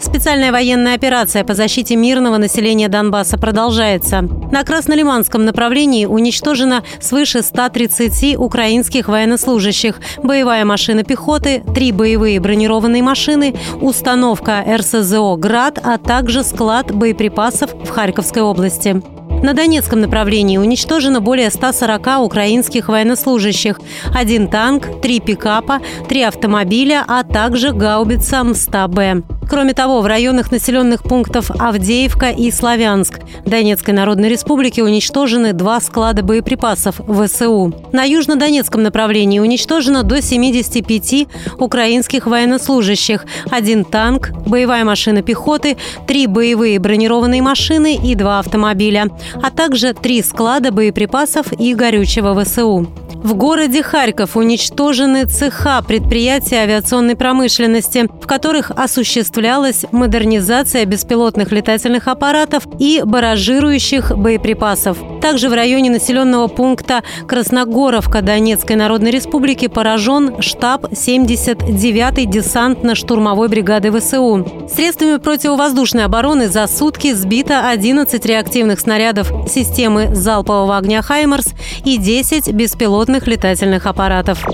Специальная военная операция по защите мирного населения Донбасса продолжается. На Краснолиманском направлении уничтожено свыше 130 украинских военнослужащих, боевая машина пехоты, три боевые бронированные машины, установка РСЗО «Град», а также склад боеприпасов в Харьковской области. На Донецком направлении уничтожено более 140 украинских военнослужащих, один танк, три пикапа, три автомобиля, а также гаубица МСТА-Б. Кроме того, в районах населенных пунктов Авдеевка и Славянск Донецкой Народной Республики уничтожены два склада боеприпасов ВСУ. На южнодонецком направлении уничтожено до 75 украинских военнослужащих, один танк, боевая машина пехоты, три боевые бронированные машины и два автомобиля, а также три склада боеприпасов и горючего ВСУ. В городе Харьков уничтожены цеха предприятия авиационной промышленности, в которых осуществлялась модернизация беспилотных летательных аппаратов и баражирующих боеприпасов. Также в районе населенного пункта Красногоровка Донецкой Народной Республики поражен штаб 79-й десантно-штурмовой бригады ВСУ. Средствами противовоздушной обороны за сутки сбито 11 реактивных снарядов системы залпового огня «Хаймерс» и 10 беспилотных летательных аппаратов.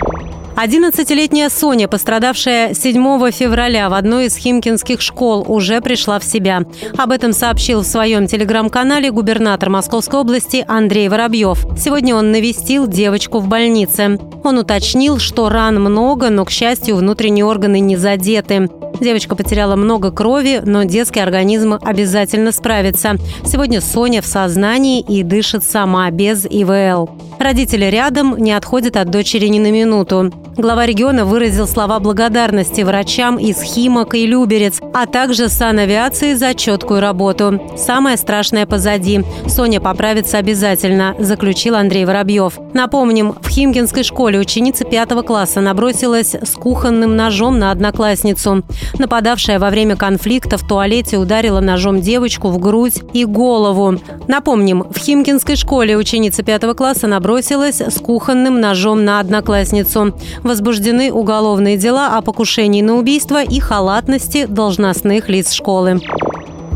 11-летняя Соня, пострадавшая 7 февраля в одной из химкинских школ, уже пришла в себя. Об этом сообщил в своем телеграм-канале губернатор Московской области Андрей Воробьев. Сегодня он навестил девочку в больнице. Он уточнил, что ран много, но, к счастью, внутренние органы не задеты. Девочка потеряла много крови, но детский организм обязательно справится. Сегодня Соня в сознании и дышит сама, без ИВЛ. Родители рядом не отходят от дочери ни на минуту. Глава региона выразил слова благодарности врачам из Химок и Люберец, а также санавиации за четкую работу. Самое страшное позади. Соня поправится обязательно, заключил Андрей Воробьев. Напомним, в Химкинской школе ученица пятого класса набросилась с кухонным ножом на одноклассницу. Нападавшая во время конфликта в туалете ударила ножом девочку в грудь и голову. Напомним, в Химкинской школе ученица пятого класса набросилась с кухонным ножом на одноклассницу возбуждены уголовные дела о покушении на убийство и халатности должностных лиц школы.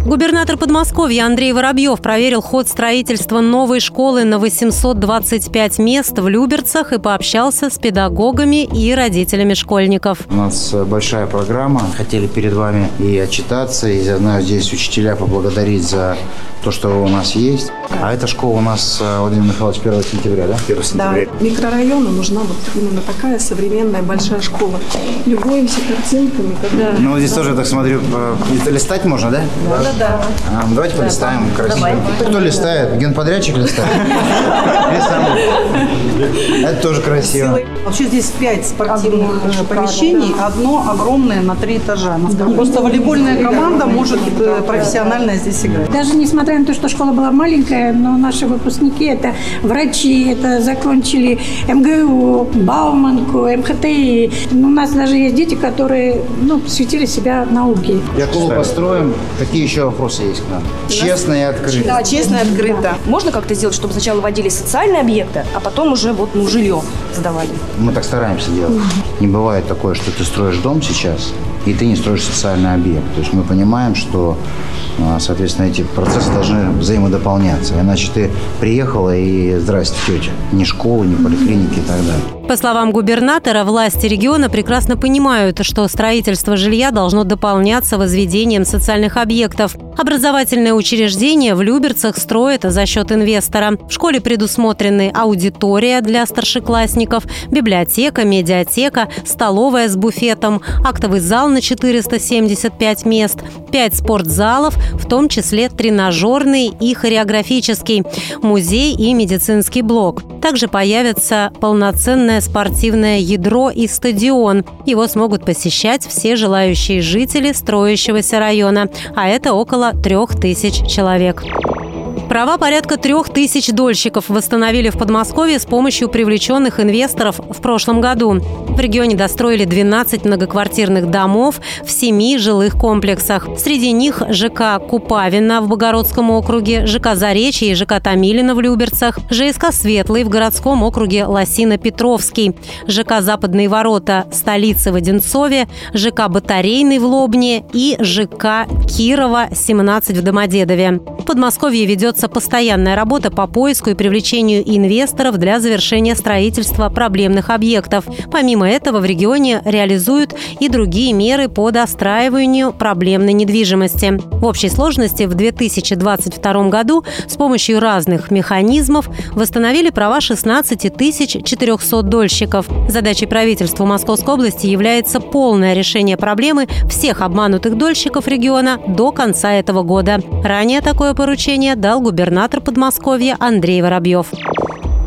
Губернатор Подмосковья Андрей Воробьев проверил ход строительства новой школы на 825 мест в Люберцах и пообщался с педагогами и родителями школьников. У нас большая программа. Хотели перед вами и отчитаться, и знаю здесь учителя поблагодарить за то, что у нас есть. А эта школа у нас, э, Владимир Михайлович, 1 сентября, да? 1 сентября. Да, микрорайону нужна вот именно такая современная большая школа. Любуемся картинками, когда... Ну, здесь да. тоже, я так смотрю, листать можно, да? Да, да, да. А, ну, давайте да, полистаем да. красиво. Давай. Кто листает? Генподрядчик листает? Это тоже красиво. Вообще здесь пять спортивных э, помещений, одно огромное на три этажа. Просто волейбольная команда может э, профессионально здесь играть. Даже несмотря на то, что школа была маленькая, но наши выпускники – это врачи, это закончили МГУ, Бауманку, МХТИ. У нас даже есть дети, которые ну, посвятили себя науке. Я клуб построим. Какие еще вопросы есть к нам? Честно и открыто. Да, честно и открыто. Можно как-то сделать, чтобы сначала вводили социальные объекты, а потом уже вот ну, жилье сдавали? Мы так стараемся делать. Не бывает такое, что ты строишь дом сейчас, и ты не строишь социальный объект. То есть мы понимаем, что, а, соответственно, эти процессы должны взаимодополняться. Иначе ты приехала и здрасте, тетя. Ни школы, ни поликлиники и так далее. По словам губернатора, власти региона прекрасно понимают, что строительство жилья должно дополняться возведением социальных объектов. Образовательное учреждение в Люберцах строят за счет инвестора. В школе предусмотрены аудитория для старшеклассников, библиотека, медиатека, столовая с буфетом, актовый зал на 475 мест, 5 спортзалов, в том числе тренажерный и хореографический, музей и медицинский блок. Также появится полноценная огромное спортивное ядро и стадион. Его смогут посещать все желающие жители строящегося района, а это около трех тысяч человек. Права порядка трех тысяч дольщиков восстановили в Подмосковье с помощью привлеченных инвесторов в прошлом году. В регионе достроили 12 многоквартирных домов в семи жилых комплексах. Среди них ЖК Купавина в Богородском округе, ЖК Заречье и ЖК Томилина в Люберцах, ЖСК Светлый в городском округе Лосино-Петровский, ЖК Западные ворота столицы в Одинцове, ЖК Батарейный в Лобне и ЖК Кирова 17 в Домодедове. В Подмосковье ведет ведется постоянная работа по поиску и привлечению инвесторов для завершения строительства проблемных объектов. Помимо этого в регионе реализуют и другие меры по достраиванию проблемной недвижимости. В общей сложности в 2022 году с помощью разных механизмов восстановили права 16 400 дольщиков. Задачей правительства Московской области является полное решение проблемы всех обманутых дольщиков региона до конца этого года. Ранее такое поручение дал губернатор Подмосковья Андрей Воробьев.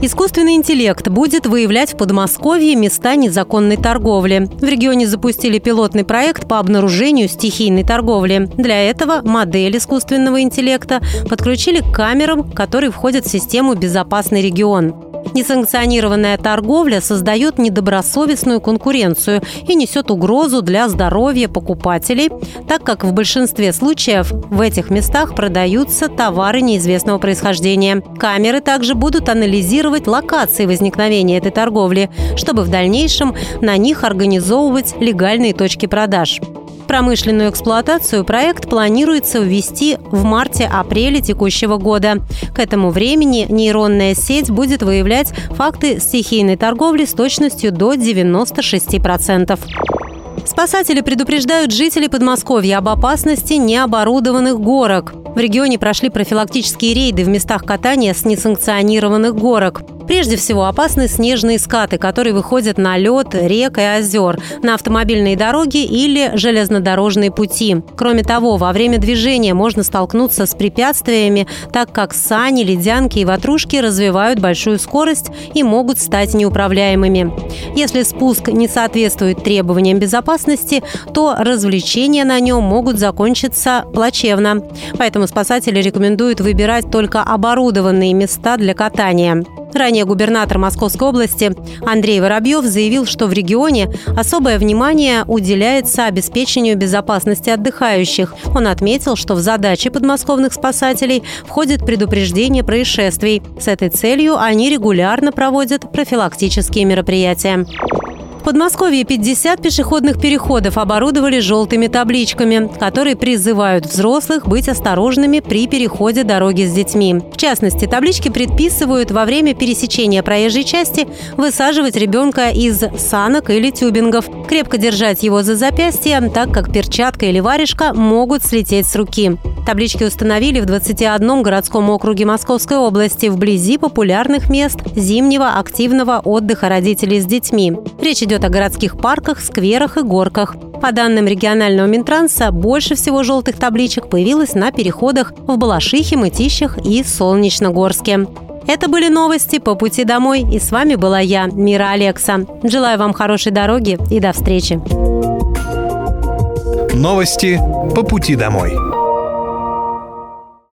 Искусственный интеллект будет выявлять в Подмосковье места незаконной торговли. В регионе запустили пилотный проект по обнаружению стихийной торговли. Для этого модель искусственного интеллекта подключили к камерам, которые входят в систему «Безопасный регион». Несанкционированная торговля создает недобросовестную конкуренцию и несет угрозу для здоровья покупателей, так как в большинстве случаев в этих местах продаются товары неизвестного происхождения. Камеры также будут анализировать локации возникновения этой торговли, чтобы в дальнейшем на них организовывать легальные точки продаж промышленную эксплуатацию проект планируется ввести в марте-апреле текущего года. К этому времени нейронная сеть будет выявлять факты стихийной торговли с точностью до 96%. Спасатели предупреждают жителей Подмосковья об опасности необорудованных горок. В регионе прошли профилактические рейды в местах катания с несанкционированных горок. Прежде всего опасны снежные скаты, которые выходят на лед, рек и озер, на автомобильные дороги или железнодорожные пути. Кроме того, во время движения можно столкнуться с препятствиями, так как сани, ледянки и ватрушки развивают большую скорость и могут стать неуправляемыми. Если спуск не соответствует требованиям безопасности, то развлечения на нем могут закончиться плачевно. Поэтому спасатели рекомендуют выбирать только оборудованные места для катания. Ранее губернатор Московской области Андрей Воробьев заявил, что в регионе особое внимание уделяется обеспечению безопасности отдыхающих. Он отметил, что в задачи подмосковных спасателей входит предупреждение происшествий. С этой целью они регулярно проводят профилактические мероприятия. В Подмосковье 50 пешеходных переходов оборудовали желтыми табличками, которые призывают взрослых быть осторожными при переходе дороги с детьми. В частности, таблички предписывают во время пересечения проезжей части высаживать ребенка из санок или тюбингов, крепко держать его за запястье, так как перчатка или варежка могут слететь с руки. Таблички установили в 21 городском округе Московской области вблизи популярных мест зимнего активного отдыха родителей с детьми. Речь идет о городских парках, скверах и горках. По данным регионального Минтранса, больше всего желтых табличек появилось на переходах в Балашихе, Мытищах и Солнечногорске. Это были новости по пути домой, и с вами была я, Мира Алекса. Желаю вам хорошей дороги и до встречи. Новости по пути домой.